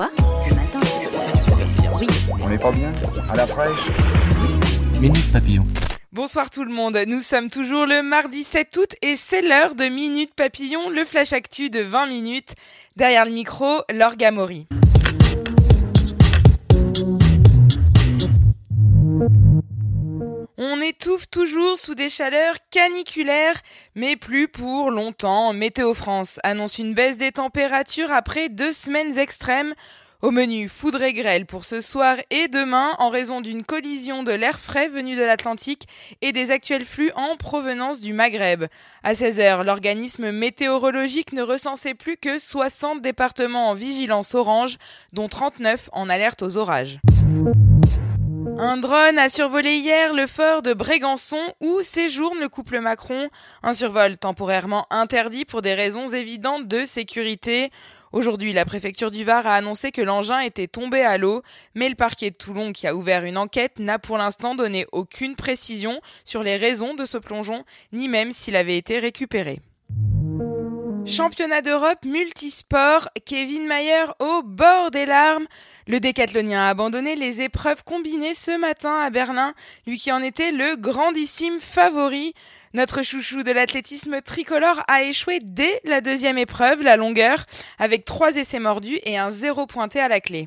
Quoi Ce matin Oui. On n'est pas bien? À la fraîche? Minute Papillon. Bonsoir tout le monde, nous sommes toujours le mardi 7 août et c'est l'heure de Minute Papillon, le flash actu de 20 minutes. Derrière le micro, Laure Mori. Étouffe toujours sous des chaleurs caniculaires, mais plus pour longtemps. Météo France annonce une baisse des températures après deux semaines extrêmes. Au menu, foudre et grêle pour ce soir et demain en raison d'une collision de l'air frais venu de l'Atlantique et des actuels flux en provenance du Maghreb. À 16h, l'organisme météorologique ne recensait plus que 60 départements en vigilance orange, dont 39 en alerte aux orages. Un drone a survolé hier le fort de Brégançon où séjourne le couple Macron. Un survol temporairement interdit pour des raisons évidentes de sécurité. Aujourd'hui, la préfecture du Var a annoncé que l'engin était tombé à l'eau, mais le parquet de Toulon, qui a ouvert une enquête, n'a pour l'instant donné aucune précision sur les raisons de ce plongeon, ni même s'il avait été récupéré. Championnat d'Europe multisport, Kevin Mayer au bord des larmes. Le décathlonien a abandonné les épreuves combinées ce matin à Berlin, lui qui en était le grandissime favori. Notre chouchou de l'athlétisme tricolore a échoué dès la deuxième épreuve, la longueur, avec trois essais mordus et un zéro pointé à la clé.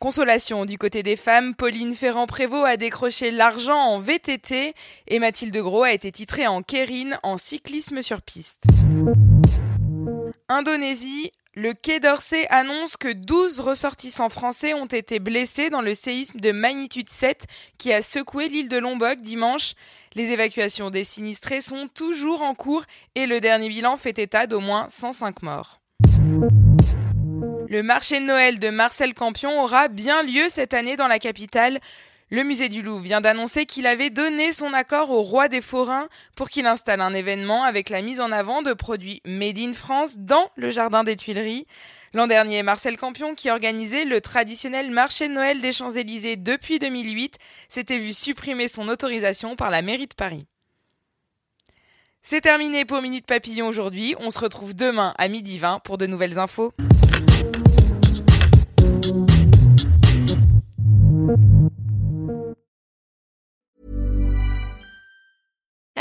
Consolation du côté des femmes, Pauline Ferrand-Prévot a décroché l'argent en VTT et Mathilde Gros a été titrée en Kérine en cyclisme sur piste. Indonésie, le Quai d'Orsay annonce que 12 ressortissants français ont été blessés dans le séisme de magnitude 7 qui a secoué l'île de Lombok dimanche. Les évacuations des sinistrés sont toujours en cours et le dernier bilan fait état d'au moins 105 morts. Le marché de Noël de Marcel Campion aura bien lieu cette année dans la capitale. Le musée du Louvre vient d'annoncer qu'il avait donné son accord au roi des forains pour qu'il installe un événement avec la mise en avant de produits made in France dans le jardin des Tuileries. L'an dernier, Marcel Campion, qui organisait le traditionnel marché de Noël des Champs-Élysées depuis 2008, s'était vu supprimer son autorisation par la mairie de Paris. C'est terminé pour Minute Papillon aujourd'hui. On se retrouve demain à midi 20 pour de nouvelles infos.